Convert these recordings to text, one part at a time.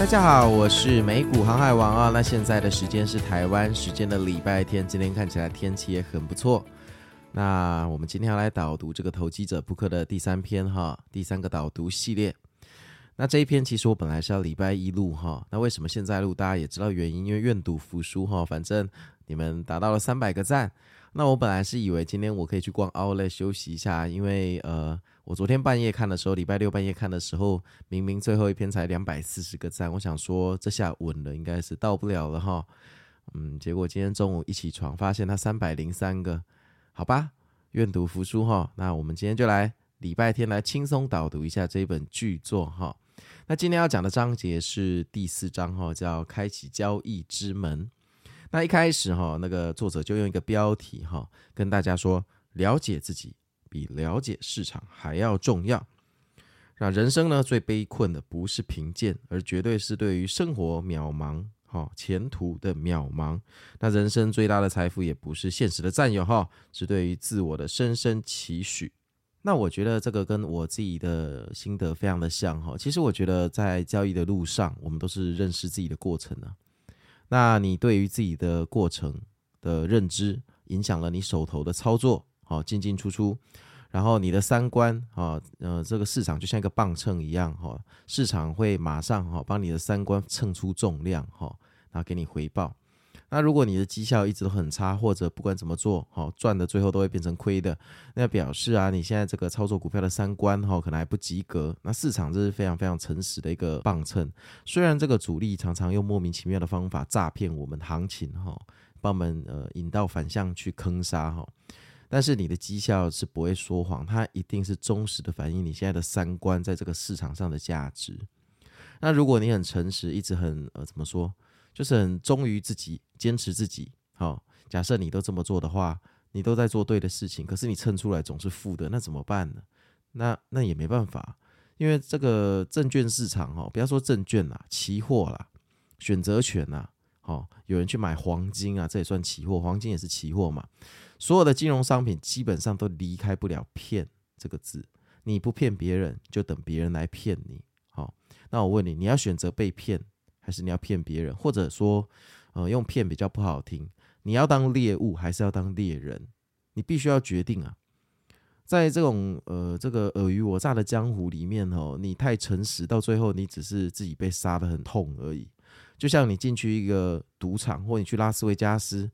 大家好，我是美股航海王啊。那现在的时间是台湾时间的礼拜天，今天看起来天气也很不错。那我们今天要来导读这个投机者布克的第三篇哈，第三个导读系列。那这一篇其实我本来是要礼拜一录哈，那为什么现在录？大家也知道原因，因为愿赌服输哈。反正你们达到了三百个赞，那我本来是以为今天我可以去逛 Outlet 休息一下，因为呃。我昨天半夜看的时候，礼拜六半夜看的时候，明明最后一篇才两百四十个赞，我想说这下稳了，应该是到不了了哈。嗯，结果今天中午一起床，发现它三百零三个，好吧，愿赌服输哈。那我们今天就来礼拜天来轻松导读一下这一本巨作哈。那今天要讲的章节是第四章哈，叫开启交易之门。那一开始哈，那个作者就用一个标题哈，跟大家说了解自己。比了解市场还要重要。那人生呢，最悲困的不是贫贱，而绝对是对于生活渺茫、哈前途的渺茫。那人生最大的财富也不是现实的占有，哈，是对于自我的深深期许。那我觉得这个跟我自己的心得非常的像，哈。其实我觉得在交易的路上，我们都是认识自己的过程呢。那你对于自己的过程的认知，影响了你手头的操作。好，进进出出，然后你的三观啊，呃，这个市场就像一个磅秤一样哈，市场会马上哈帮你的三观称出重量哈，然后给你回报。那如果你的绩效一直都很差，或者不管怎么做，好赚的最后都会变成亏的，那表示啊，你现在这个操作股票的三观哈可能还不及格。那市场这是非常非常诚实的一个磅秤，虽然这个主力常常用莫名其妙的方法诈骗我们行情哈，帮我们呃引到反向去坑杀哈。但是你的绩效是不会说谎，它一定是忠实的反映你现在的三观在这个市场上的价值。那如果你很诚实，一直很呃怎么说，就是很忠于自己，坚持自己。好、假设你都这么做的话，你都在做对的事情，可是你称出来总是负的，那怎么办呢？那那也没办法，因为这个证券市场、哦，不要说证券啦，期货啦，选择权呐，好、哦，有人去买黄金啊，这也算期货，黄金也是期货嘛。所有的金融商品基本上都离开不了“骗”这个字。你不骗别人，就等别人来骗你。好，那我问你，你要选择被骗，还是你要骗别人？或者说，呃，用“骗”比较不好听，你要当猎物，还是要当猎人？你必须要决定啊。在这种呃这个尔虞我诈的江湖里面哦，你太诚实，到最后你只是自己被杀得很痛而已。就像你进去一个赌场，或你去拉斯维加斯。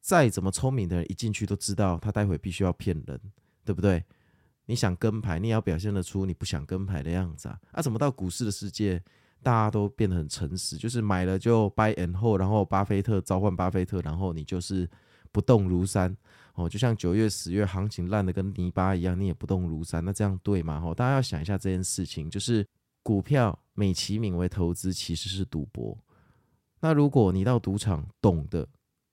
再怎么聪明的人，一进去都知道他待会必须要骗人，对不对？你想跟牌，你也要表现得出你不想跟牌的样子啊！啊，怎么到股市的世界，大家都变得很诚实，就是买了就 buy and hold，然后巴菲特召唤巴菲特，然后你就是不动如山哦，就像九月十月行情烂的跟泥巴一样，你也不动如山，那这样对吗？哦，大家要想一下这件事情，就是股票美其名为投资，其实是赌博。那如果你到赌场懂得。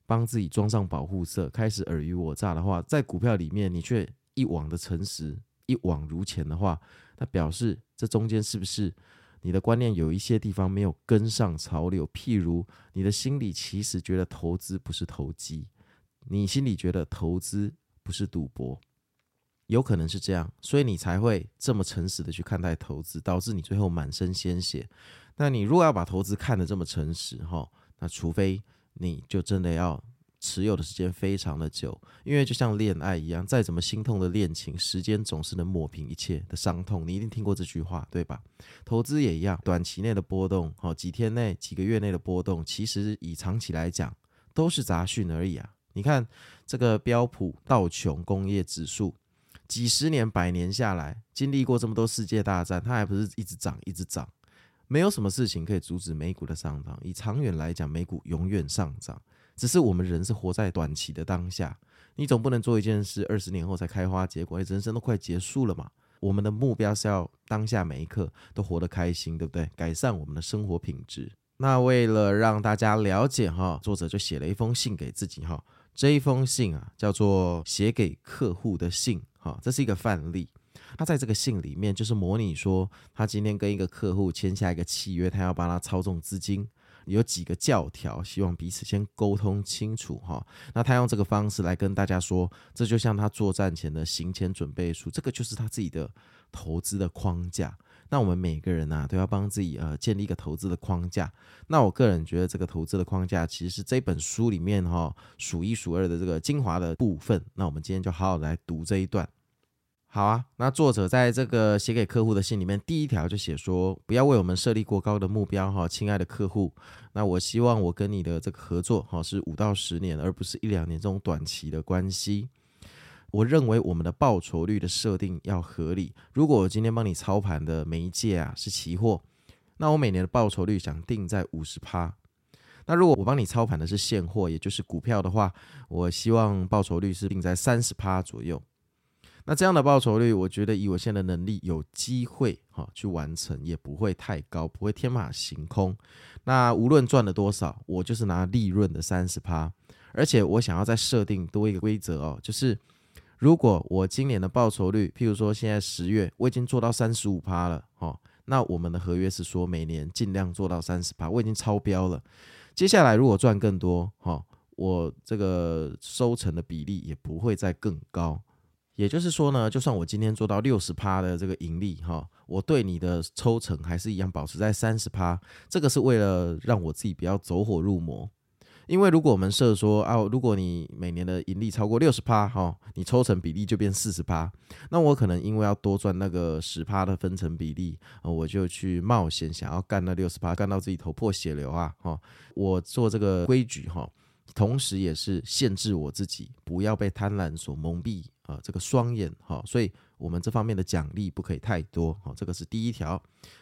帮自己装上保护色，开始尔虞我诈的话，在股票里面你却一往的诚实，一往如前的话，那表示这中间是不是你的观念有一些地方没有跟上潮流，譬如你的心里其实觉得投资不是投机，你心里觉得投资不是赌博，有可能是这样，所以你才会这么诚实的去看待投资，导致你最后满身鲜血。那你如果要把投资看得这么诚实，哈，那除非你就真的要。持有的时间非常的久，因为就像恋爱一样，再怎么心痛的恋情，时间总是能抹平一切的伤痛。你一定听过这句话，对吧？投资也一样，短期内的波动，好，几天内、几个月内的波动，其实以长期来讲都是杂讯而已啊。你看这个标普道琼工业指数，几十年、百年下来，经历过这么多世界大战，它还不是一直涨、一直涨？没有什么事情可以阻止美股的上涨。以长远来讲，美股永远上涨。只是我们人是活在短期的当下，你总不能做一件事二十年后才开花结果，人生都快结束了嘛。我们的目标是要当下每一刻都活得开心，对不对？改善我们的生活品质。那为了让大家了解哈，作者就写了一封信给自己哈。这一封信啊，叫做写给客户的信哈，这是一个范例。他在这个信里面就是模拟说，他今天跟一个客户签下一个契约，他要帮他操纵资金。有几个教条，希望彼此先沟通清楚哈。那他用这个方式来跟大家说，这就像他作战前的行前准备书，这个就是他自己的投资的框架。那我们每个人啊，都要帮自己呃建立一个投资的框架。那我个人觉得，这个投资的框架其实是这本书里面哈数一数二的这个精华的部分。那我们今天就好好来读这一段。好啊，那作者在这个写给客户的信里面，第一条就写说，不要为我们设立过高的目标哈，亲爱的客户。那我希望我跟你的这个合作哈是五到十年，而不是一两年这种短期的关系。我认为我们的报酬率的设定要合理。如果我今天帮你操盘的媒介啊是期货，那我每年的报酬率想定在五十趴。那如果我帮你操盘的是现货，也就是股票的话，我希望报酬率是定在三十趴左右。那这样的报酬率，我觉得以我现在的能力，有机会哈去完成，也不会太高，不会天马行空。那无论赚了多少，我就是拿利润的三十趴。而且我想要再设定多一个规则哦，就是如果我今年的报酬率，譬如说现在十月我已经做到三十五趴了，哦，那我们的合约是说每年尽量做到三十趴，我已经超标了。接下来如果赚更多，哈，我这个收成的比例也不会再更高。也就是说呢，就算我今天做到六十趴的这个盈利哈，我对你的抽成还是一样保持在三十趴。这个是为了让我自己不要走火入魔。因为如果我们设说啊，如果你每年的盈利超过六十趴哈，你抽成比例就变四十趴，那我可能因为要多赚那个十趴的分成比例，我就去冒险想要干那六十趴，干到自己头破血流啊哈。我做这个规矩哈，同时也是限制我自己不要被贪婪所蒙蔽。啊，这个双眼哈，所以我们这方面的奖励不可以太多哈，这个是第一条，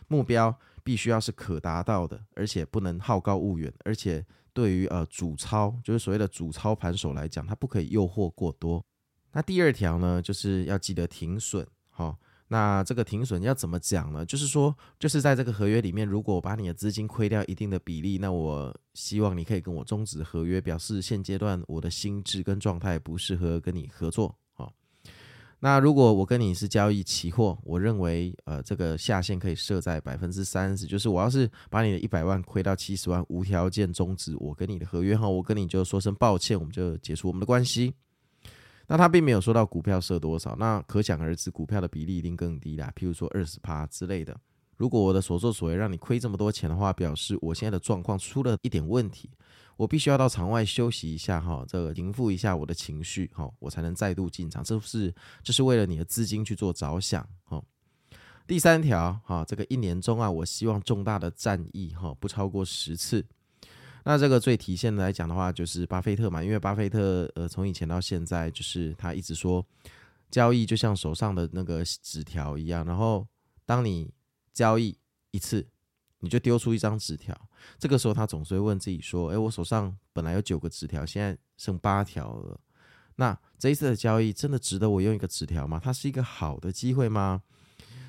目标必须要是可达到的，而且不能好高骛远，而且对于呃主操，就是所谓的主操盘手来讲，它不可以诱惑过多。那第二条呢，就是要记得停损哈。那这个停损要怎么讲呢？就是说，就是在这个合约里面，如果我把你的资金亏掉一定的比例，那我希望你可以跟我终止合约，表示现阶段我的心智跟状态不适合跟你合作。那如果我跟你是交易期货，我认为呃这个下限可以设在百分之三十，就是我要是把你的一百万亏到七十万，无条件终止我跟你的合约哈，我跟你就说声抱歉，我们就结束我们的关系。那他并没有说到股票设多少，那可想而知股票的比例一定更低啦，譬如说二十趴之类的。如果我的所作所为让你亏这么多钱的话，表示我现在的状况出了一点问题。我必须要到场外休息一下哈，这个平复一下我的情绪哈，我才能再度进场。这是这是为了你的资金去做着想哈。第三条哈，这个一年中啊，我希望重大的战役哈不超过十次。那这个最体现的来讲的话，就是巴菲特嘛，因为巴菲特呃从以前到现在，就是他一直说交易就像手上的那个纸条一样，然后当你交易一次。你就丢出一张纸条，这个时候他总是会问自己说：“诶，我手上本来有九个纸条，现在剩八条了。那这一次的交易真的值得我用一个纸条吗？它是一个好的机会吗？”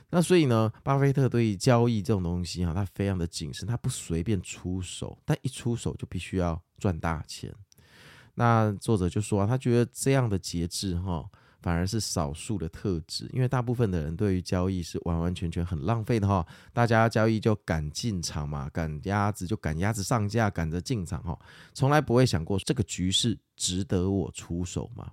那所以呢，巴菲特对于交易这种东西哈，他非常的谨慎，他不随便出手，但一出手就必须要赚大钱。那作者就说啊，他觉得这样的节制哈。反而是少数的特质，因为大部分的人对于交易是完完全全很浪费的哈。大家交易就赶进场嘛，赶鸭子就赶鸭子上架，赶着进场哈，从来不会想过这个局势值得我出手吗？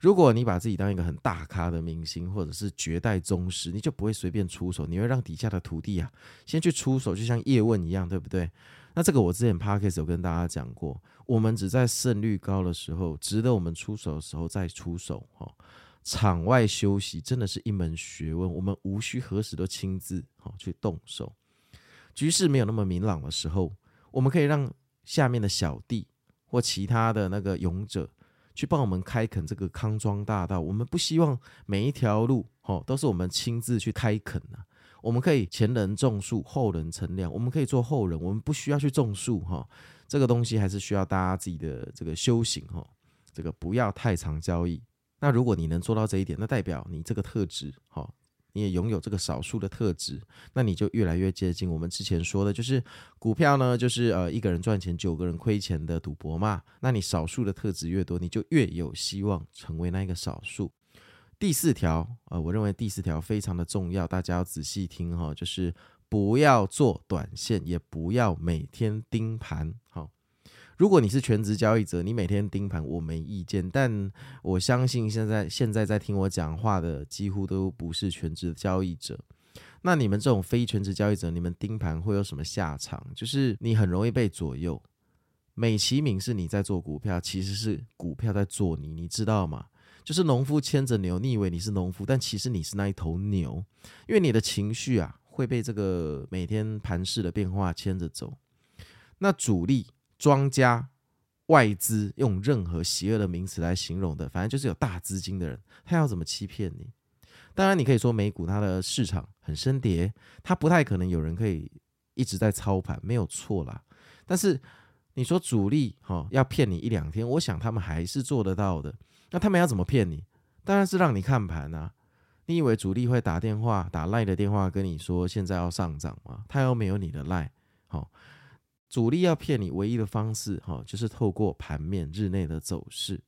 如果你把自己当一个很大咖的明星，或者是绝代宗师，你就不会随便出手，你会让底下的徒弟啊先去出手，就像叶问一样，对不对？那这个我之前 Podcast 有跟大家讲过，我们只在胜率高的时候，值得我们出手的时候再出手哈。场外休息真的是一门学问，我们无需何时都亲自哈去动手。局势没有那么明朗的时候，我们可以让下面的小弟或其他的那个勇者去帮我们开垦这个康庄大道。我们不希望每一条路哈都是我们亲自去开垦的。我们可以前人种树，后人乘凉。我们可以做后人，我们不需要去种树哈。这个东西还是需要大家自己的这个修行哈。这个不要太常交易。那如果你能做到这一点，那代表你这个特质哈，你也拥有这个少数的特质，那你就越来越接近我们之前说的，就是股票呢，就是呃一个人赚钱，九个人亏钱的赌博嘛。那你少数的特质越多，你就越有希望成为那一个少数。第四条，呃，我认为第四条非常的重要，大家要仔细听哈，就是不要做短线，也不要每天盯盘。好，如果你是全职交易者，你每天盯盘，我没意见。但我相信现在现在在听我讲话的几乎都不是全职交易者。那你们这种非全职交易者，你们盯盘会有什么下场？就是你很容易被左右，美其名是你在做股票，其实是股票在做你，你知道吗？就是农夫牵着牛，你以为你是农夫，但其实你是那一头牛，因为你的情绪啊会被这个每天盘势的变化牵着走。那主力、庄家、外资用任何邪恶的名词来形容的，反正就是有大资金的人，他要怎么欺骗你？当然，你可以说美股它的市场很深跌，它不太可能有人可以一直在操盘，没有错啦。但是你说主力哈要骗你一两天，我想他们还是做得到的。那他们要怎么骗你？当然是让你看盘啊！你以为主力会打电话、打赖的电话跟你说现在要上涨吗？他又没有你的赖。好，主力要骗你唯一的方式，哈，就是透过盘面日内的走势。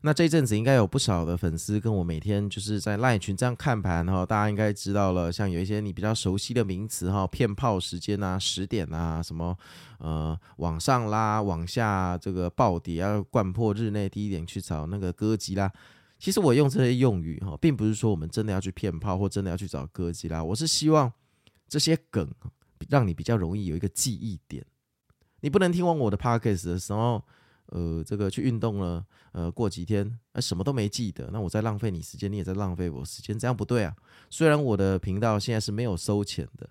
那这阵子应该有不少的粉丝跟我每天就是在赖群这样看盘，哈，大家应该知道了，像有一些你比较熟悉的名词，哈，骗炮时间啊、十点啊，什么。呃，往上拉，往下这个暴跌，要掼破日内低点去找那个哥吉拉。其实我用这些用语哈，并不是说我们真的要去骗炮，或真的要去找哥吉拉。我是希望这些梗让你比较容易有一个记忆点。你不能听完我的 podcast 的时候，呃，这个去运动了，呃，过几天，呃，什么都没记得，那我在浪费你时间，你也在浪费我时间，这样不对啊。虽然我的频道现在是没有收钱的。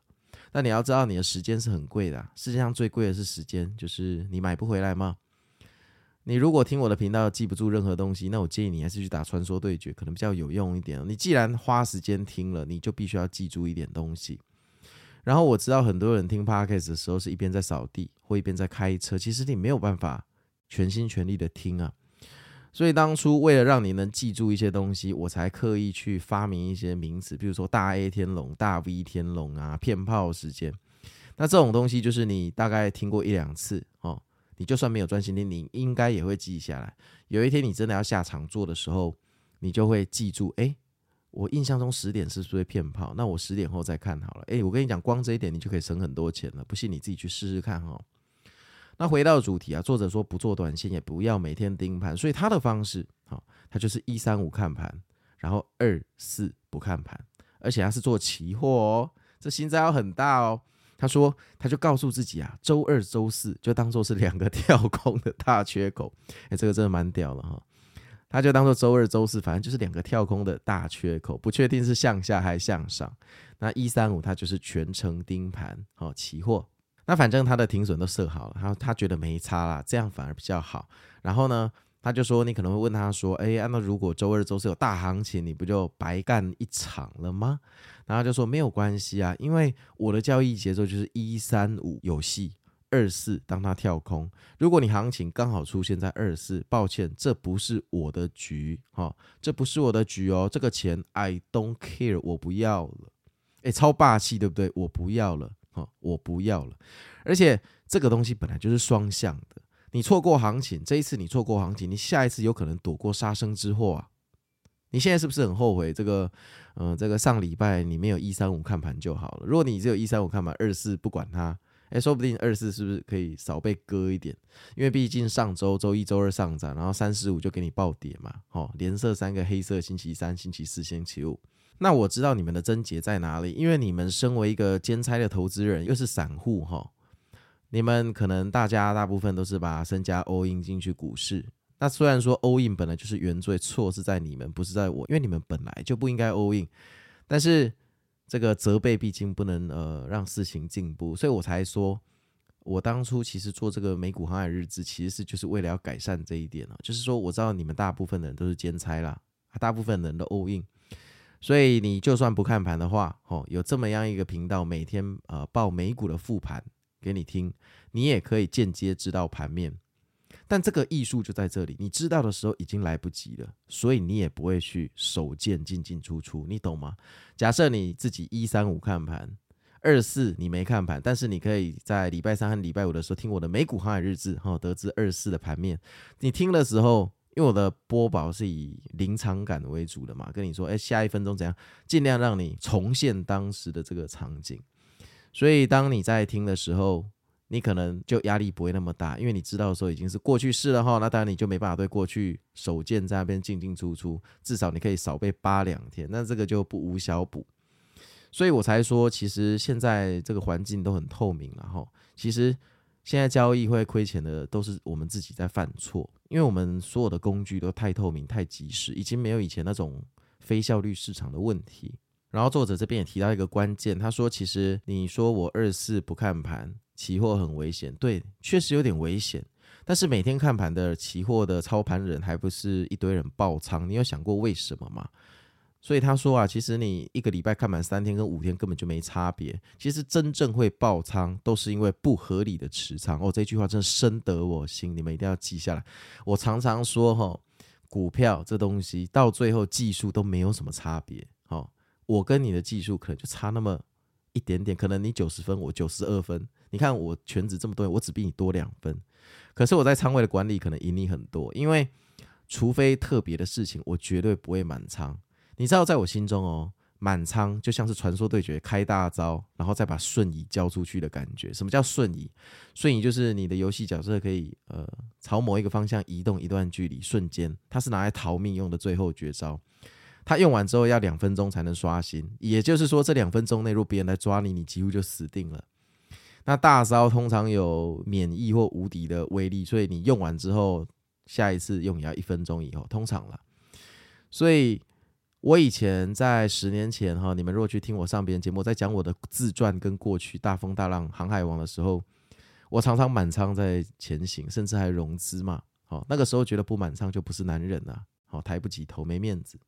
但你要知道，你的时间是很贵的，世界上最贵的是时间，就是你买不回来吗？你如果听我的频道记不住任何东西，那我建议你还是去打传说对决，可能比较有用一点。你既然花时间听了，你就必须要记住一点东西。然后我知道很多人听 Podcast 的时候是一边在扫地或一边在开车，其实你没有办法全心全力的听啊。所以当初为了让你能记住一些东西，我才刻意去发明一些名词，比如说大 A 天龙、大 V 天龙啊、骗炮时间。那这种东西就是你大概听过一两次哦，你就算没有专心听，你应该也会记下来。有一天你真的要下场做的时候，你就会记住。诶，我印象中十点是不是会骗炮？那我十点后再看好了。诶，我跟你讲，光这一点你就可以省很多钱了。不信你自己去试试看哈。那回到主题啊，作者说不做短线，也不要每天盯盘，所以他的方式，好，他就是一三五看盘，然后二四不看盘，而且他是做期货哦，这心脏要很大哦。他说，他就告诉自己啊，周二、周四就当做是两个 跳空的大缺口，哎，这个真的蛮屌的哈。他就当做周二、周四，反正就是两个跳空的大缺口，不确定是向下还是向上。那一三五他就是全程盯盘，好，期货。那反正他的停损都设好了，他他觉得没差啦，这样反而比较好。然后呢，他就说，你可能会问他说，哎，那如果周二、周四有大行情，你不就白干一场了吗？然后就说没有关系啊，因为我的交易节奏就是一三五有戏，二四当他跳空。如果你行情刚好出现在二四，抱歉，这不是我的局，哈、这不是我的局哦，这个钱 I don't care，我不要了。哎，超霸气，对不对？我不要了。哦，我不要了，而且这个东西本来就是双向的。你错过行情，这一次你错过行情，你下一次有可能躲过杀生之祸啊！你现在是不是很后悔这个？嗯、这个上礼拜你没有一三五看盘就好了。如果你只有一三五看盘，二四不管它，哎，说不定二四是不是可以少被割一点？因为毕竟上周周一周二上涨，然后三四五就给你暴跌嘛。哦，连射三个黑色，星期三、星期四、星期五。那我知道你们的症结在哪里，因为你们身为一个兼差的投资人，又是散户哈、你们可能大家大部分都是把身家 all in 进去股市。那虽然说 all in 本来就是原罪，错是在你们，不是在我，因为你们本来就不应该 all in。但是这个责备毕竟不能呃让事情进步，所以我才说，我当初其实做这个美股航海日志，其实是就是为了要改善这一点啊，就是说我知道你们大部分的人都是兼差啦，大部分人都 all in。所以你就算不看盘的话，哦，有这么样一个频道，每天呃报美股的复盘给你听，你也可以间接知道盘面。但这个艺术就在这里，你知道的时候已经来不及了，所以你也不会去手贱进进出出，你懂吗？假设你自己一三五看盘，二四你没看盘，但是你可以在礼拜三和礼拜五的时候听我的美股航海日志，哈，得知二四的盘面。你听的时候。因为我的播报是以临场感为主的嘛，跟你说，哎，下一分钟怎样，尽量让你重现当时的这个场景。所以当你在听的时候，你可能就压力不会那么大，因为你知道的时候已经是过去式了哈。那当然你就没办法对过去手贱在那边进进出出，至少你可以少被扒两天，那这个就不无小补。所以我才说，其实现在这个环境都很透明了哈。其实。现在交易会亏钱的都是我们自己在犯错，因为我们所有的工具都太透明、太及时，已经没有以前那种非效率市场的问题。然后作者这边也提到一个关键，他说：“其实你说我二四不看盘，期货很危险，对，确实有点危险。但是每天看盘的期货的操盘人，还不是一堆人爆仓？你有想过为什么吗？”所以他说啊，其实你一个礼拜看满三天跟五天根本就没差别。其实真正会爆仓都是因为不合理的持仓哦。这句话真的深得我心，你们一定要记下来。我常常说哈，股票这东西到最后技术都没有什么差别。哦，我跟你的技术可能就差那么一点点，可能你九十分，我九十二分。你看我全职这么多，我只比你多两分。可是我在仓位的管理可能赢你很多，因为除非特别的事情，我绝对不会满仓。你知道，在我心中哦，满仓就像是传说对决开大招，然后再把瞬移交出去的感觉。什么叫瞬移？瞬移就是你的游戏角色可以呃朝某一个方向移动一段距离，瞬间。它是拿来逃命用的最后绝招。它用完之后要两分钟才能刷新，也就是说这两分钟内若别人来抓你，你几乎就死定了。那大招通常有免疫或无敌的威力，所以你用完之后，下一次用也要一分钟以后，通常了。所以。我以前在十年前哈，你们如果去听我上别人节目，在讲我的自传跟过去大风大浪航海王的时候，我常常满仓在前行，甚至还融资嘛。好，那个时候觉得不满仓就不是男人了，好，抬不起头，没面子。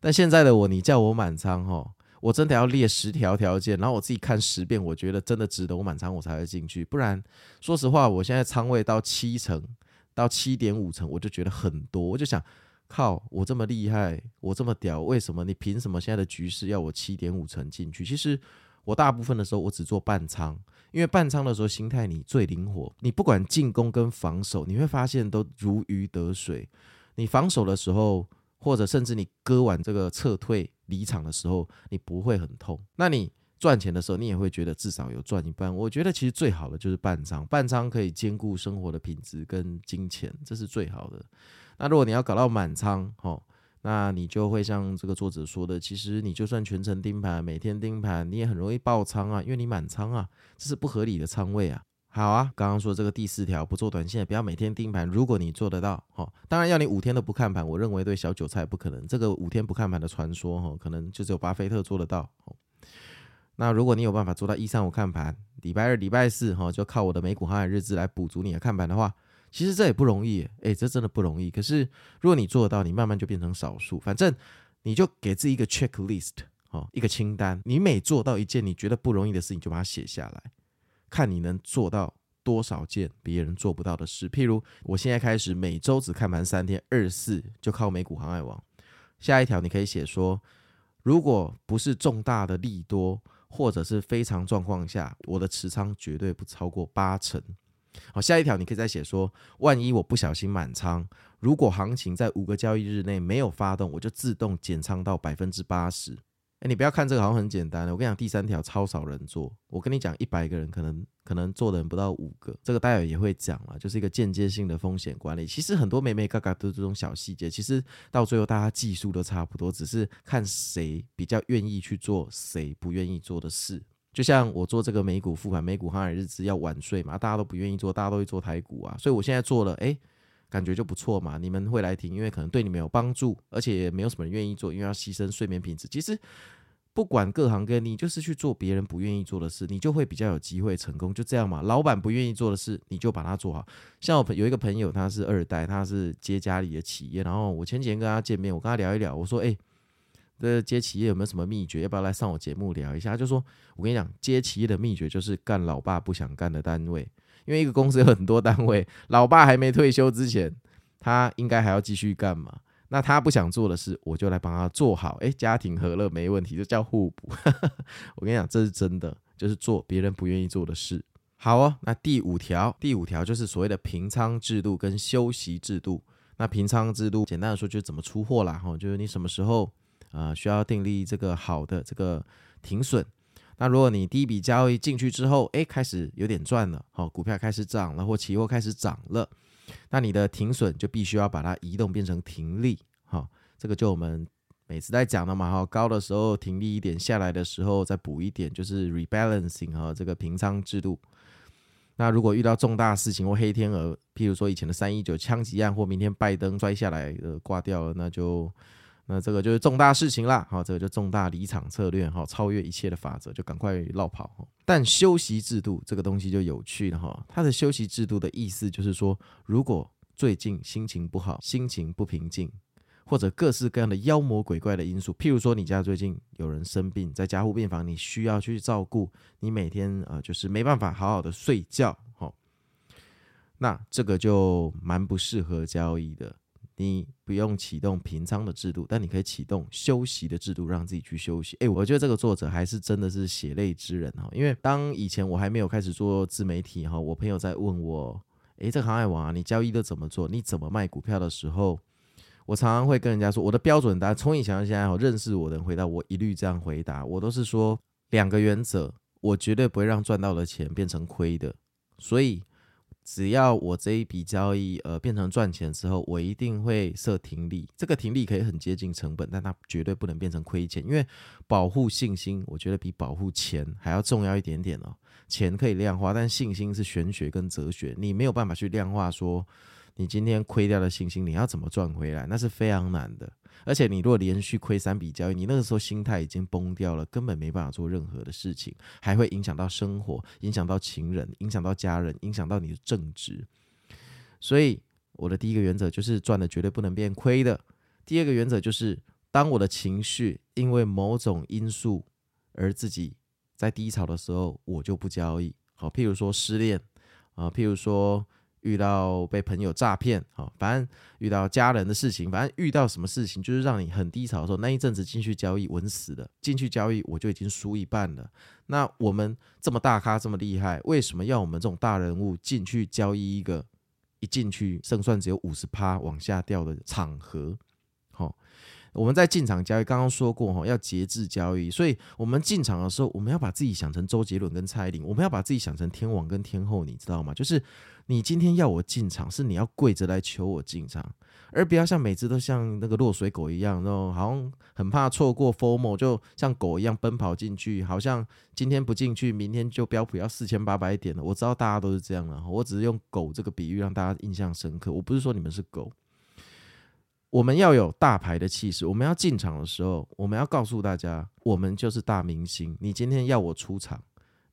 但现在的我，你叫我满仓哈，我真的要列十条条件，然后我自己看十遍，我觉得真的值得我满仓，我才会进去。不然，说实话，我现在仓位到七成到七点五成，我就觉得很多，我就想。靠！我这么厉害，我这么屌，为什么你凭什么现在的局势要我七点五成进去？其实我大部分的时候我只做半仓，因为半仓的时候心态你最灵活，你不管进攻跟防守，你会发现都如鱼得水。你防守的时候，或者甚至你割完这个撤退离场的时候，你不会很痛。那你赚钱的时候，你也会觉得至少有赚一半。我觉得其实最好的就是半仓，半仓可以兼顾生活的品质跟金钱，这是最好的。那如果你要搞到满仓，哦，那你就会像这个作者说的，其实你就算全程盯盘，每天盯盘，你也很容易爆仓啊，因为你满仓啊，这是不合理的仓位啊。好啊，刚刚说这个第四条，不做短线，不要每天盯盘。如果你做得到，哦，当然要你五天都不看盘，我认为对小韭菜不可能。这个五天不看盘的传说，哦，可能就只有巴菲特做得到。那如果你有办法做到一三五看盘，礼拜二、礼拜四，哈，就靠我的美股航海日志来补足你的看盘的话。其实这也不容易，哎，这真的不容易。可是如果你做得到，你慢慢就变成少数。反正你就给自己一个 checklist，哦，一个清单。你每做到一件你觉得不容易的事情，就把它写下来，看你能做到多少件别人做不到的事。譬如我现在开始每周只看盘三天，二四就靠美股航海王。下一条你可以写说，如果不是重大的利多或者是非常状况下，我的持仓绝对不超过八成。好，下一条你可以再写说，万一我不小心满仓，如果行情在五个交易日内没有发动，我就自动减仓到百分之八十。哎，你不要看这个好像很简单，我跟你讲，第三条超少人做。我跟你讲，一百个人可能可能做的人不到五个。这个待会也会讲了，就是一个间接性的风险管理。其实很多美美嘎嘎都是这种小细节，其实到最后大家技术都差不多，只是看谁比较愿意去做，谁不愿意做的事。就像我做这个美股复盘、美股航海日志要晚睡嘛，大家都不愿意做，大家都会做台股啊。所以我现在做了，哎，感觉就不错嘛。你们会来听，因为可能对你们有帮助，而且也没有什么人愿意做，因为要牺牲睡眠品质。其实。不管各行各业，你就是去做别人不愿意做的事，你就会比较有机会成功。就这样嘛，老板不愿意做的事，你就把它做好。像我有一个朋友，他是二代，他是接家里的企业。然后我前几天跟他见面，我跟他聊一聊，我说：“哎，这接企业有没有什么秘诀？要不要来上我节目聊一下？”就说：“我跟你讲，接企业的秘诀就是干老爸不想干的单位，因为一个公司有很多单位，老爸还没退休之前，他应该还要继续干嘛。”那他不想做的事，我就来帮他做好。诶，家庭和乐没问题，这叫互补。我跟你讲，这是真的，就是做别人不愿意做的事。好哦，那第五条，第五条就是所谓的平仓制度跟休息制度。那平仓制度，简单的说就是怎么出货啦，哈，就是你什么时候、呃、需要订立这个好的这个停损。那如果你第一笔交易进去之后，诶，开始有点赚了，好，股票开始涨了，或期货开始涨了。那你的停损就必须要把它移动变成停利，哈，这个就我们每次在讲的嘛，哈，高的时候停利一点，下来的时候再补一点，就是 rebalancing 哈，这个平仓制度。那如果遇到重大事情或黑天鹅，譬如说以前的三一九枪击案，或明天拜登摔下来呃挂掉了，那就。那这个就是重大事情啦，好，这个就重大离场策略，哈，超越一切的法则，就赶快落跑。但休息制度这个东西就有趣了，哈，它的休息制度的意思就是说，如果最近心情不好，心情不平静，或者各式各样的妖魔鬼怪的因素，譬如说你家最近有人生病，在加护病房，你需要去照顾，你每天啊就是没办法好好的睡觉，哈，那这个就蛮不适合交易的。你不用启动平仓的制度，但你可以启动休息的制度，让自己去休息。诶，我觉得这个作者还是真的是血泪之人哈。因为当以前我还没有开始做自媒体哈，我朋友在问我，诶，这个航海王啊，你交易都怎么做？你怎么卖股票的时候，我常常会跟人家说，我的标准答案从以前到现在，认识我的人回答我一律这样回答，我都是说两个原则，我绝对不会让赚到的钱变成亏的，所以。只要我这一笔交易呃变成赚钱之后，我一定会设停利。这个停利可以很接近成本，但它绝对不能变成亏钱，因为保护信心，我觉得比保护钱还要重要一点点哦。钱可以量化，但信心是玄学跟哲学，你没有办法去量化说你今天亏掉的信心，你要怎么赚回来，那是非常难的。而且你如果连续亏三笔交易，你那个时候心态已经崩掉了，根本没办法做任何的事情，还会影响到生活，影响到情人，影响到家人，影响到你的正直。所以我的第一个原则就是赚的绝对不能变亏的。第二个原则就是，当我的情绪因为某种因素而自己在低潮的时候，我就不交易。好，譬如说失恋啊，譬如说。遇到被朋友诈骗，好，反正遇到家人的事情，反正遇到什么事情，就是让你很低潮的时候，那一阵子进去交易稳死了，进去交易我就已经输一半了。那我们这么大咖这么厉害，为什么要我们这种大人物进去交易一个一进去胜算只有五十趴往下掉的场合？好，我们在进场交易，刚刚说过哈，要节制交易，所以我们进场的时候，我们要把自己想成周杰伦跟蔡依林，我们要把自己想成天王跟天后，你知道吗？就是。你今天要我进场，是你要跪着来求我进场，而不要像每次都像那个落水狗一样，然后好像很怕错过 Formo 就像狗一样奔跑进去，好像今天不进去，明天就标普要四千八百点了。我知道大家都是这样的，我只是用狗这个比喻让大家印象深刻。我不是说你们是狗，我们要有大牌的气势。我们要进场的时候，我们要告诉大家，我们就是大明星。你今天要我出场，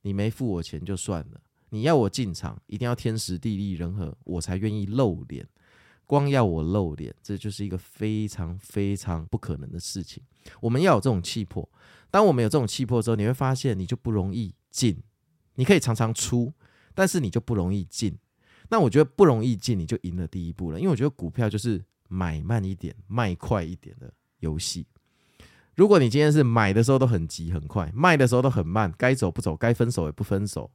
你没付我钱就算了。你要我进场，一定要天时地利人和，我才愿意露脸。光要我露脸，这就是一个非常非常不可能的事情。我们要有这种气魄。当我们有这种气魄之后，你会发现你就不容易进。你可以常常出，但是你就不容易进。那我觉得不容易进，你就赢了第一步了。因为我觉得股票就是买慢一点、卖快一点的游戏。如果你今天是买的时候都很急很快，卖的时候都很慢，该走不走，该分手也不分手。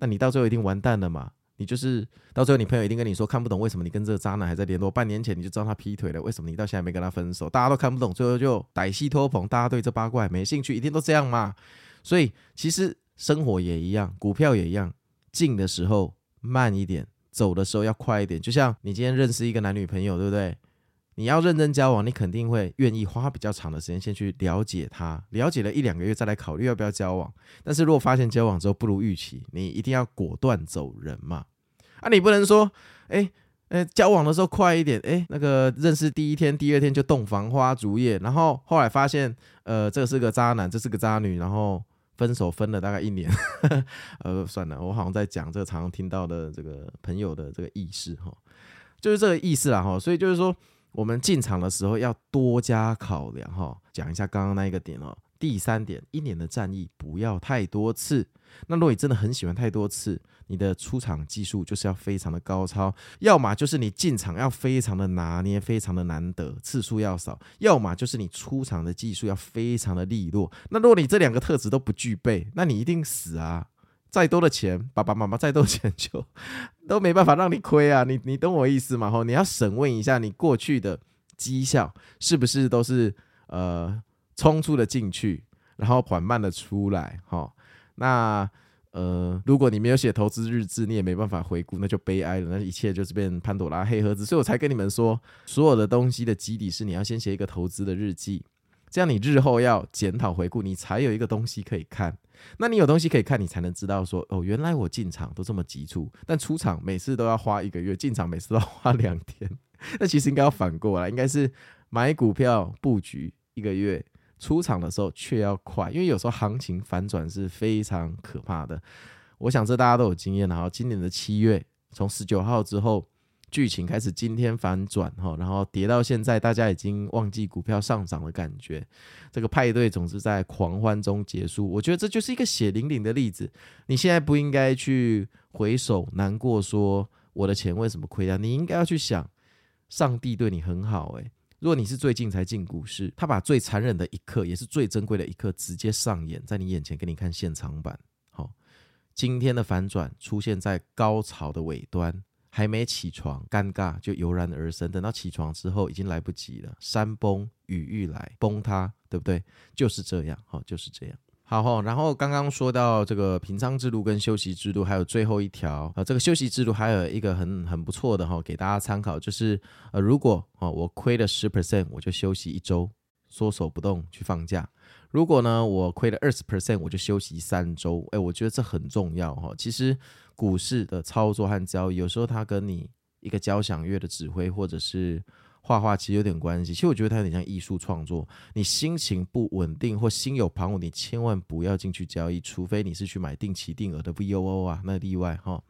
那你到最后一定完蛋了嘛？你就是到最后，你朋友一定跟你说看不懂为什么你跟这个渣男还在联络。半年前你就知道他劈腿了，为什么你到现在没跟他分手？大家都看不懂，最后就歹戏拖棚，大家对这八卦没兴趣，一定都这样嘛。所以其实生活也一样，股票也一样，进的时候慢一点，走的时候要快一点。就像你今天认识一个男女朋友，对不对？你要认真交往，你肯定会愿意花比较长的时间先去了解他，了解了一两个月再来考虑要不要交往。但是如果发现交往之后不如预期，你一定要果断走人嘛。啊，你不能说，哎，哎，交往的时候快一点，哎，那个认识第一天、第二天就洞房花烛夜，然后后来发现，呃，这是个渣男，这是个渣女，然后分手分了大概一年，呃，算了，我好像在讲这个常常听到的这个朋友的这个意思哈，就是这个意思啦哈，所以就是说。我们进场的时候要多加考量哈，讲一下刚刚那一个点哦。第三点，一年的战役不要太多次。那如果你真的很喜欢太多次，你的出场技术就是要非常的高超，要么就是你进场要非常的拿捏，非常的难得，次数要少；要么就是你出场的技术要非常的利落。那如果你这两个特质都不具备，那你一定死啊！再多的钱，爸爸妈妈再多的钱就都没办法让你亏啊！你你懂我意思吗？吼，你要审问一下你过去的绩效是不是都是呃冲出的进去，然后缓慢的出来，哈。那呃，如果你没有写投资日志，你也没办法回顾，那就悲哀了。那一切就是变潘朵拉黑盒子，所以我才跟你们说，所有的东西的基底是你要先写一个投资的日记。这样你日后要检讨回顾，你才有一个东西可以看。那你有东西可以看，你才能知道说，哦，原来我进场都这么急促，但出场每次都要花一个月，进场每次都要花两天。那其实应该要反过来，应该是买股票布局一个月，出场的时候却要快，因为有时候行情反转是非常可怕的。我想这大家都有经验，然后今年的七月，从十九号之后。剧情开始今天反转哈，然后跌到现在，大家已经忘记股票上涨的感觉。这个派对总是在狂欢中结束，我觉得这就是一个血淋淋的例子。你现在不应该去回首难过，说我的钱为什么亏掉？你应该要去想，上帝对你很好诶。如果你是最近才进股市，他把最残忍的一刻，也是最珍贵的一刻，直接上演在你眼前，给你看现场版。好，今天的反转出现在高潮的尾端。还没起床，尴尬就油然而生。等到起床之后，已经来不及了。山崩，雨欲来，崩塌，对不对？就是这样，好，就是这样。好哈，然后刚刚说到这个平仓制度跟休息制度，还有最后一条啊，这个休息制度还有一个很很不错的哈，给大家参考，就是呃，如果啊我亏了十 percent，我就休息一周，缩手不动去放假。如果呢我亏了二十 percent，我就休息三周。哎，我觉得这很重要哈。其实。股市的操作和交易，有时候它跟你一个交响乐的指挥，或者是画画，其实有点关系。其实我觉得它有点像艺术创作。你心情不稳定或心有旁骛，你千万不要进去交易，除非你是去买定期定额的 VOO 啊，那例外哈。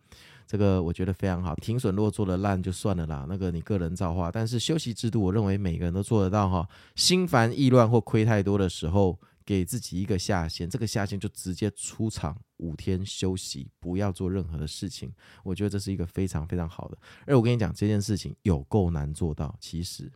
这个我觉得非常好。停损如果做得烂就算了啦，那个你个人造化。但是休息制度，我认为每个人都做得到哈。心烦意乱或亏太多的时候。给自己一个下限，这个下限就直接出场五天休息，不要做任何的事情。我觉得这是一个非常非常好的。而我跟你讲，这件事情有够难做到。其实，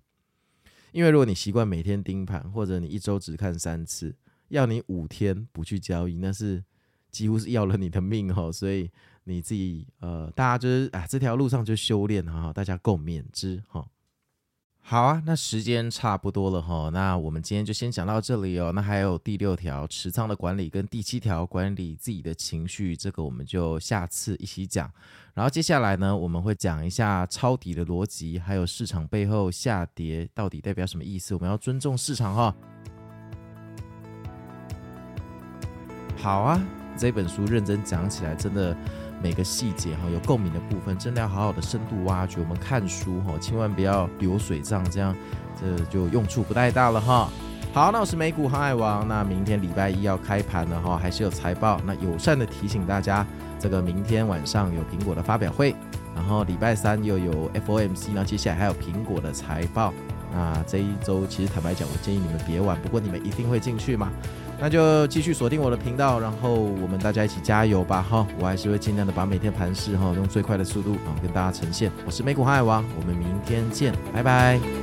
因为如果你习惯每天盯盘，或者你一周只看三次，要你五天不去交易，那是几乎是要了你的命哦。所以你自己呃，大家就是啊，这条路上就修炼哈，大家共勉之哈。好啊，那时间差不多了哈，那我们今天就先讲到这里哦。那还有第六条持仓的管理跟第七条管理自己的情绪，这个我们就下次一起讲。然后接下来呢，我们会讲一下抄底的逻辑，还有市场背后下跌到底代表什么意思。我们要尊重市场哈。好啊，这本书认真讲起来真的。每个细节哈，有共鸣的部分，真的要好好的深度挖掘。我们看书哈，千万不要流水账，这样这就用处不太大了哈。好，那我是美股航海王。那明天礼拜一要开盘了哈，还是有财报。那友善的提醒大家，这个明天晚上有苹果的发表会，然后礼拜三又有 FOMC，然后接下来还有苹果的财报。那这一周其实坦白讲，我建议你们别玩，不过你们一定会进去嘛。那就继续锁定我的频道，然后我们大家一起加油吧哈！我还是会尽量的把每天盘势哈用最快的速度啊跟大家呈现。我是美股航海王，我们明天见，拜拜。